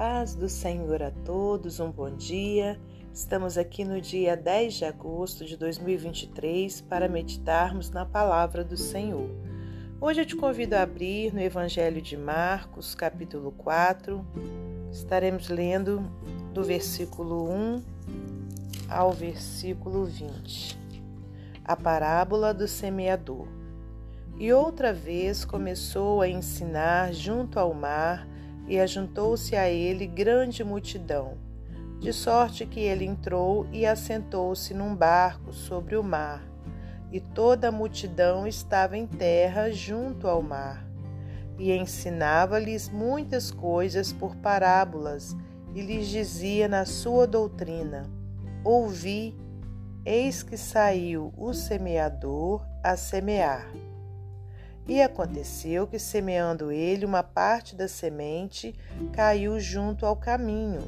paz do Senhor a todos, um bom dia. Estamos aqui no dia 10 de agosto de 2023 para meditarmos na palavra do Senhor. Hoje eu te convido a abrir no Evangelho de Marcos, capítulo 4. Estaremos lendo do versículo 1 ao versículo 20. A parábola do semeador. E outra vez começou a ensinar junto ao mar e ajuntou-se a ele grande multidão, de sorte que ele entrou e assentou-se num barco sobre o mar, e toda a multidão estava em terra junto ao mar. E ensinava-lhes muitas coisas por parábolas, e lhes dizia na sua doutrina: Ouvi, eis que saiu o semeador a semear. E aconteceu que, semeando ele, uma parte da semente caiu junto ao caminho,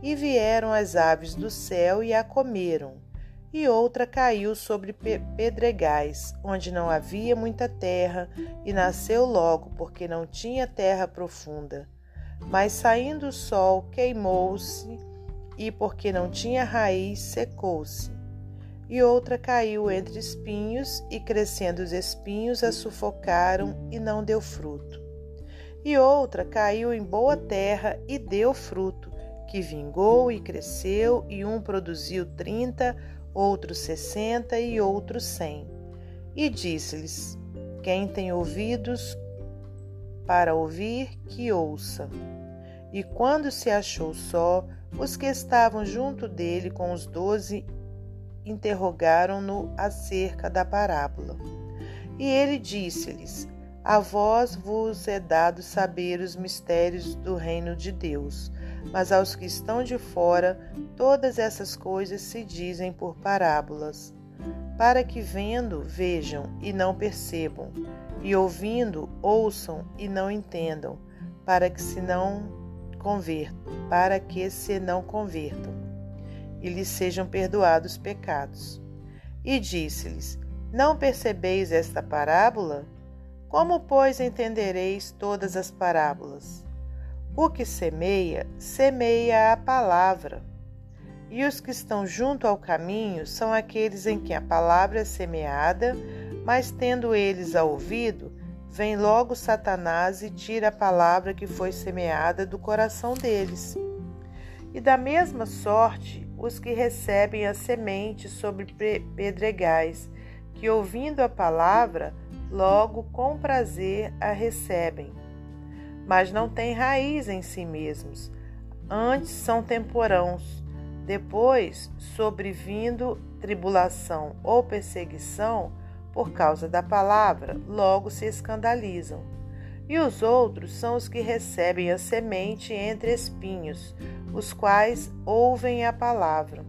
e vieram as aves do céu e a comeram. E outra caiu sobre pedregais, onde não havia muita terra, e nasceu logo, porque não tinha terra profunda. Mas saindo o sol, queimou-se, e porque não tinha raiz, secou-se e outra caiu entre espinhos, e crescendo os espinhos a sufocaram e não deu fruto. E outra caiu em boa terra e deu fruto, que vingou e cresceu, e um produziu trinta, outro sessenta e outro cem. E disse-lhes: Quem tem ouvidos para ouvir, que ouça. E quando se achou só, os que estavam junto dele com os doze interrogaram-no acerca da parábola. E ele disse-lhes: A vós vos é dado saber os mistérios do reino de Deus, mas aos que estão de fora, todas essas coisas se dizem por parábolas, para que vendo, vejam e não percebam, e ouvindo, ouçam e não entendam, para que se não convertam, para que se não convertam e lhes sejam perdoados pecados. E disse-lhes: Não percebeis esta parábola? Como, pois, entendereis todas as parábolas? O que semeia, semeia a palavra. E os que estão junto ao caminho são aqueles em que a palavra é semeada, mas tendo eles a ouvido, vem logo Satanás e tira a palavra que foi semeada do coração deles. E da mesma sorte, os que recebem a semente sobre pedregais, que ouvindo a palavra, logo com prazer a recebem. Mas não têm raiz em si mesmos, antes são temporãos. Depois, sobrevindo tribulação ou perseguição por causa da palavra, logo se escandalizam. E os outros são os que recebem a semente entre espinhos, os quais ouvem a palavra.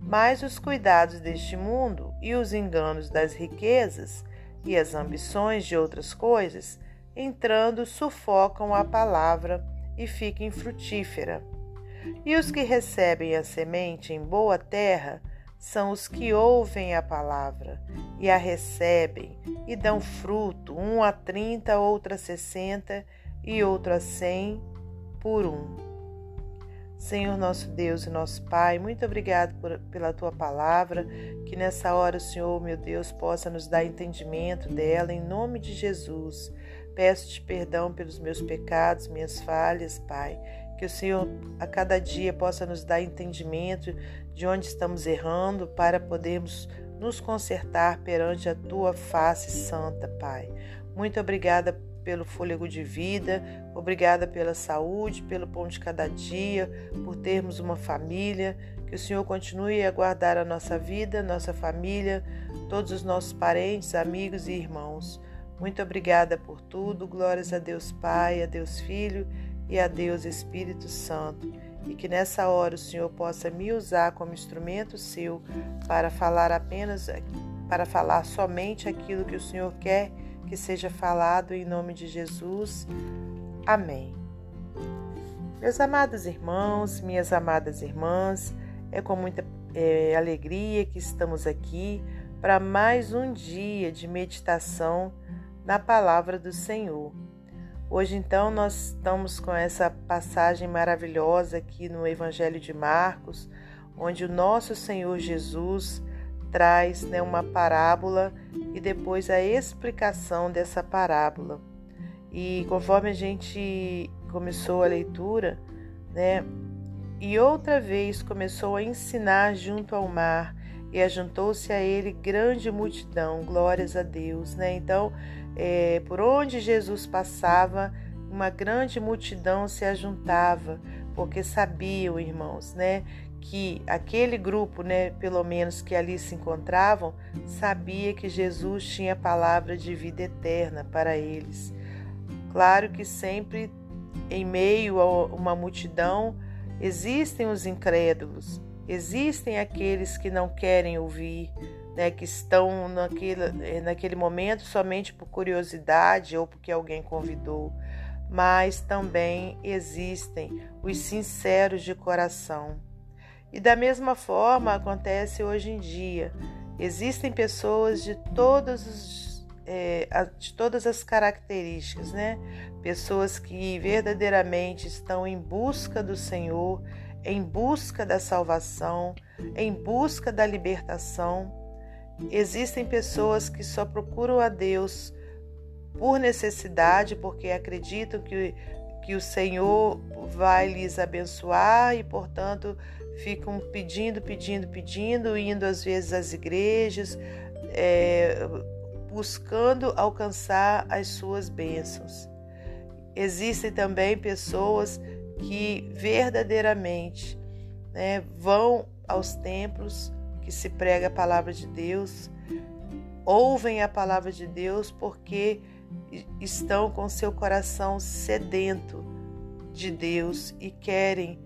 Mas os cuidados deste mundo e os enganos das riquezas e as ambições de outras coisas, entrando, sufocam a palavra e fica infrutífera. E os que recebem a semente em boa terra são os que ouvem a palavra e a recebem e dão fruto, um a trinta, outro a sessenta e outro a cem por um. Senhor nosso Deus e nosso Pai, muito obrigado por, pela tua palavra, que nessa hora o Senhor, meu Deus, possa nos dar entendimento dela, em nome de Jesus. Peço-te perdão pelos meus pecados, minhas falhas, Pai. Que o Senhor a cada dia possa nos dar entendimento de onde estamos errando para podermos nos consertar perante a tua face santa, Pai. Muito obrigada pelo fôlego de vida, obrigada pela saúde, pelo pão de cada dia, por termos uma família. Que o Senhor continue a guardar a nossa vida, nossa família, todos os nossos parentes, amigos e irmãos. Muito obrigada por tudo. Glórias a Deus Pai, a Deus Filho e a Deus Espírito Santo. E que nessa hora o Senhor possa me usar como instrumento seu para falar apenas, para falar somente aquilo que o Senhor quer que seja falado em nome de Jesus. Amém. Meus amados irmãos, minhas amadas irmãs, é com muita é, alegria que estamos aqui para mais um dia de meditação na palavra do Senhor. Hoje, então, nós estamos com essa passagem maravilhosa aqui no Evangelho de Marcos, onde o nosso Senhor Jesus traz né, uma parábola e depois a explicação dessa parábola. E conforme a gente começou a leitura, né, e outra vez começou a ensinar junto ao mar, e ajuntou-se a ele grande multidão, glórias a Deus, né? Então, é, por onde Jesus passava, uma grande multidão se ajuntava, porque sabiam, irmãos, né, que aquele grupo, né, pelo menos que ali se encontravam, sabia que Jesus tinha palavra de vida eterna para eles. Claro que sempre em meio a uma multidão existem os incrédulos, existem aqueles que não querem ouvir, né, que estão naquele, naquele momento somente por curiosidade ou porque alguém convidou, mas também existem os sinceros de coração. E da mesma forma acontece hoje em dia. Existem pessoas de todos os, é, de todas as características, né? Pessoas que verdadeiramente estão em busca do Senhor, em busca da salvação, em busca da libertação Existem pessoas que só procuram a Deus por necessidade, porque acreditam que, que o Senhor vai lhes abençoar e, portanto, ficam pedindo, pedindo, pedindo, indo às vezes às igrejas, é, buscando alcançar as suas bênçãos. Existem também pessoas que verdadeiramente né, vão aos templos que se prega a palavra de Deus, ouvem a palavra de Deus porque estão com seu coração sedento de Deus e querem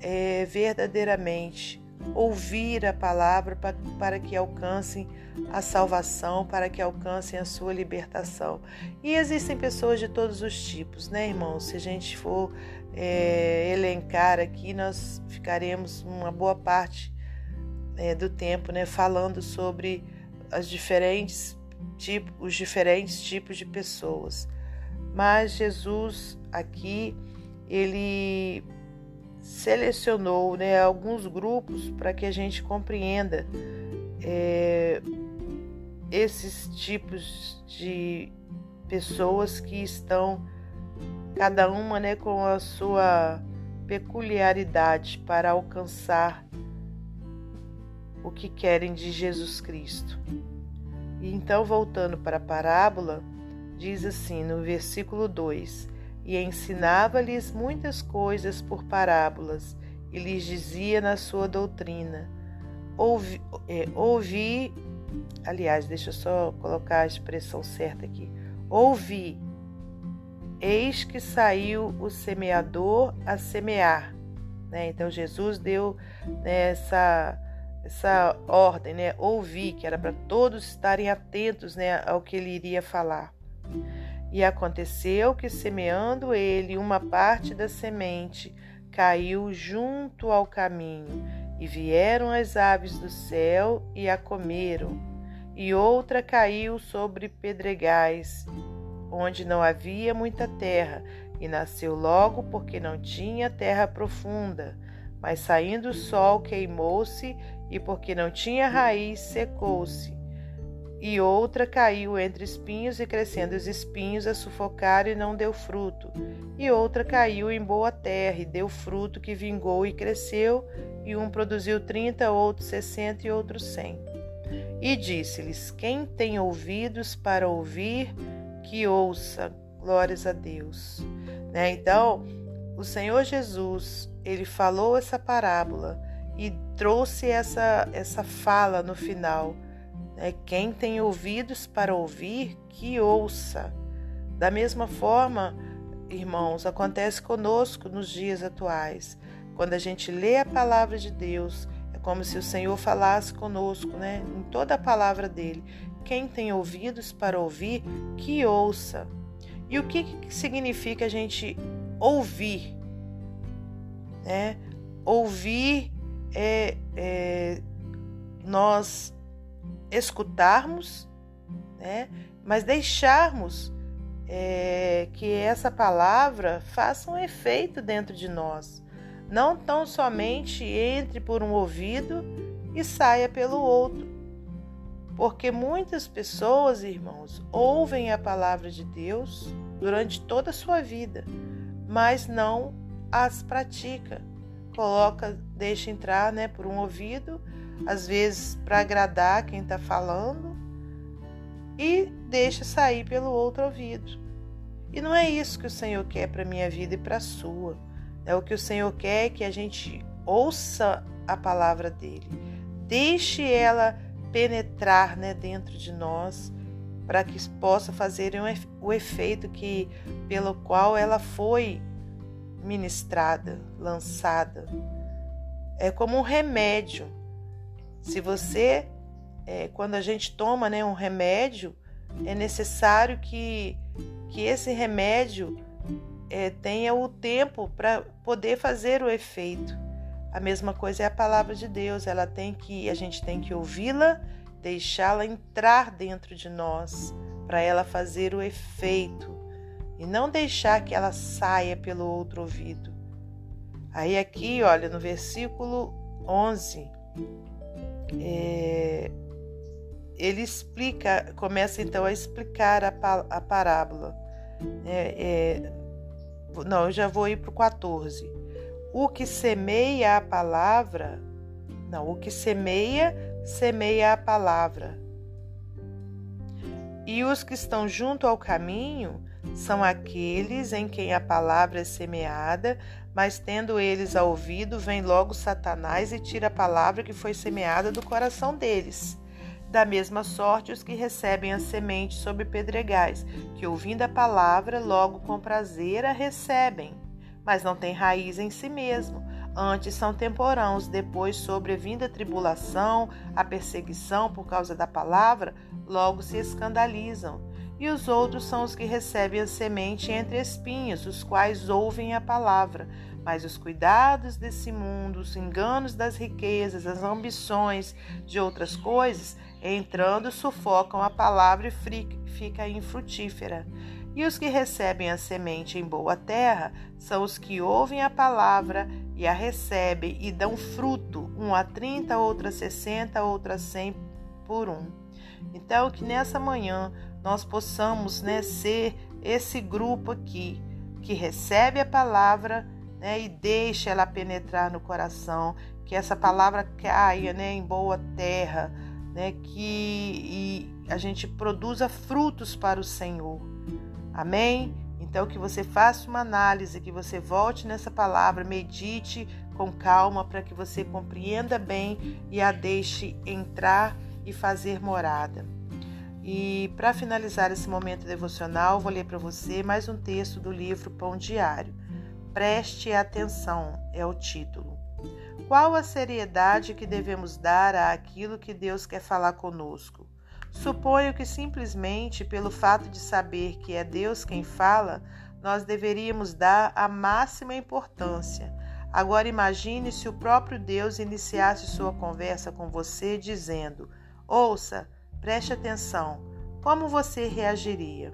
é, verdadeiramente ouvir a palavra para, para que alcancem a salvação, para que alcancem a sua libertação. E existem pessoas de todos os tipos, né, irmãos? Se a gente for é, elencar aqui, nós ficaremos uma boa parte é, do tempo, né, falando sobre as diferentes tipos, os diferentes tipos de pessoas. Mas Jesus aqui ele selecionou né, alguns grupos para que a gente compreenda é, esses tipos de pessoas que estão cada uma né, com a sua peculiaridade para alcançar o que querem de Jesus Cristo. E então, voltando para a parábola, diz assim no versículo 2: E ensinava-lhes muitas coisas por parábolas, e lhes dizia na sua doutrina: Ouvi, é, ouvi aliás, deixa eu só colocar a expressão certa aqui: Ouvi, eis que saiu o semeador a semear. Né? Então, Jesus deu né, essa essa ordem, né? Ouvir, que era para todos estarem atentos, né, ao que ele iria falar. E aconteceu que, semeando ele uma parte da semente, caiu junto ao caminho, e vieram as aves do céu e a comeram. E outra caiu sobre pedregais, onde não havia muita terra, e nasceu logo porque não tinha terra profunda. Mas saindo o sol, queimou-se e porque não tinha raiz, secou-se. E outra caiu entre espinhos, e crescendo os espinhos a sufocaram e não deu fruto. E outra caiu em boa terra, e deu fruto que vingou e cresceu, e um produziu trinta, outro sessenta e outro cem. E disse-lhes: Quem tem ouvidos para ouvir, que ouça. Glórias a Deus. Né? Então, o Senhor Jesus, ele falou essa parábola e trouxe essa, essa fala no final. Né? Quem tem ouvidos para ouvir, que ouça. Da mesma forma, irmãos, acontece conosco nos dias atuais. Quando a gente lê a palavra de Deus, é como se o Senhor falasse conosco, né? Em toda a palavra dele. Quem tem ouvidos para ouvir, que ouça. E o que, que significa a gente ouvir? Né? Ouvir é, é nós escutarmos, né? mas deixarmos é, que essa palavra faça um efeito dentro de nós. Não tão somente entre por um ouvido e saia pelo outro. Porque muitas pessoas, irmãos, ouvem a palavra de Deus durante toda a sua vida, mas não as pratica. Coloca, deixa entrar, né, por um ouvido, às vezes para agradar quem está falando, e deixa sair pelo outro ouvido. E não é isso que o Senhor quer para minha vida e para a sua. É o que o Senhor quer é que a gente ouça a palavra dele, deixe ela penetrar, né, dentro de nós, para que possa fazer o efeito que pelo qual ela foi ministrada, lançada. É como um remédio. Se você, é, quando a gente toma né, um remédio, é necessário que, que esse remédio é, tenha o tempo para poder fazer o efeito. A mesma coisa é a palavra de Deus, ela tem que, a gente tem que ouvi-la, deixá-la entrar dentro de nós, para ela fazer o efeito e não deixar que ela saia pelo outro ouvido. Aí aqui, olha, no versículo 11, é, ele explica, começa então a explicar a, a parábola. É, é, não, eu já vou ir para o 14. O que semeia a palavra, não, o que semeia, semeia a palavra. E os que estão junto ao caminho são aqueles em quem a palavra é semeada, mas tendo eles a ouvido, vem logo Satanás e tira a palavra que foi semeada do coração deles. Da mesma sorte, os que recebem a semente sob pedregais, que ouvindo a palavra, logo com prazer a recebem, mas não têm raiz em si mesmo. Antes são temporãos, depois, sobrevindo a tribulação, a perseguição por causa da palavra, logo se escandalizam e os outros são os que recebem a semente entre espinhos, os quais ouvem a palavra. Mas os cuidados desse mundo, os enganos das riquezas, as ambições de outras coisas, entrando, sufocam a palavra e fica infrutífera. E os que recebem a semente em boa terra são os que ouvem a palavra e a recebem e dão fruto, um a trinta, outro a sessenta, outro a cem por um. Então, que nessa manhã nós possamos né, ser esse grupo aqui que recebe a palavra né, e deixa ela penetrar no coração, que essa palavra caia né, em boa terra, né, que a gente produza frutos para o Senhor. Amém? Então, que você faça uma análise, que você volte nessa palavra, medite com calma para que você compreenda bem e a deixe entrar e fazer morada. E para finalizar esse momento devocional, vou ler para você mais um texto do livro Pão Diário. Preste atenção, é o título. Qual a seriedade que devemos dar àquilo que Deus quer falar conosco? Suponho que simplesmente pelo fato de saber que é Deus quem fala, nós deveríamos dar a máxima importância. Agora imagine se o próprio Deus iniciasse sua conversa com você dizendo: Ouça, Preste atenção, como você reagiria?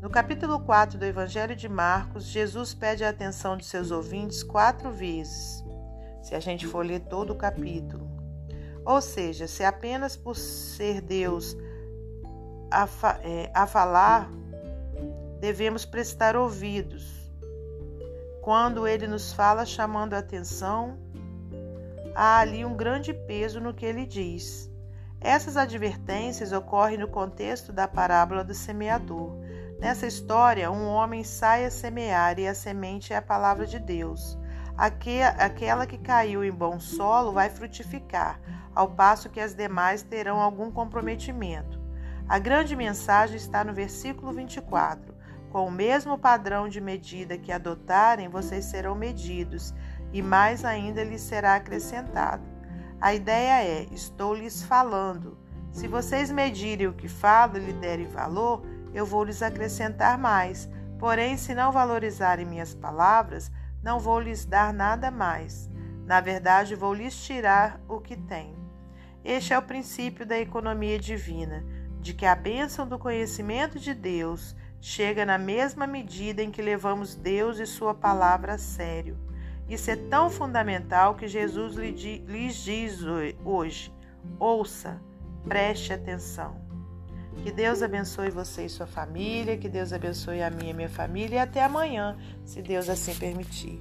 No capítulo 4 do Evangelho de Marcos, Jesus pede a atenção de seus ouvintes quatro vezes, se a gente for ler todo o capítulo. Ou seja, se apenas por ser Deus a, fa é, a falar, devemos prestar ouvidos. Quando ele nos fala chamando a atenção, há ali um grande peso no que ele diz. Essas advertências ocorrem no contexto da parábola do semeador. Nessa história, um homem sai a semear e a semente é a palavra de Deus. Aquela que caiu em bom solo vai frutificar, ao passo que as demais terão algum comprometimento. A grande mensagem está no versículo 24. Com o mesmo padrão de medida que adotarem, vocês serão medidos, e mais ainda lhes será acrescentado. A ideia é: estou lhes falando. Se vocês medirem o que falo e lhe derem valor, eu vou lhes acrescentar mais. Porém, se não valorizarem minhas palavras, não vou lhes dar nada mais. Na verdade, vou lhes tirar o que têm. Este é o princípio da economia divina, de que a bênção do conhecimento de Deus chega na mesma medida em que levamos Deus e Sua palavra a sério. Isso é tão fundamental que Jesus lhes diz hoje: ouça, preste atenção. Que Deus abençoe você e sua família, que Deus abençoe a minha e minha família e até amanhã, se Deus assim permitir.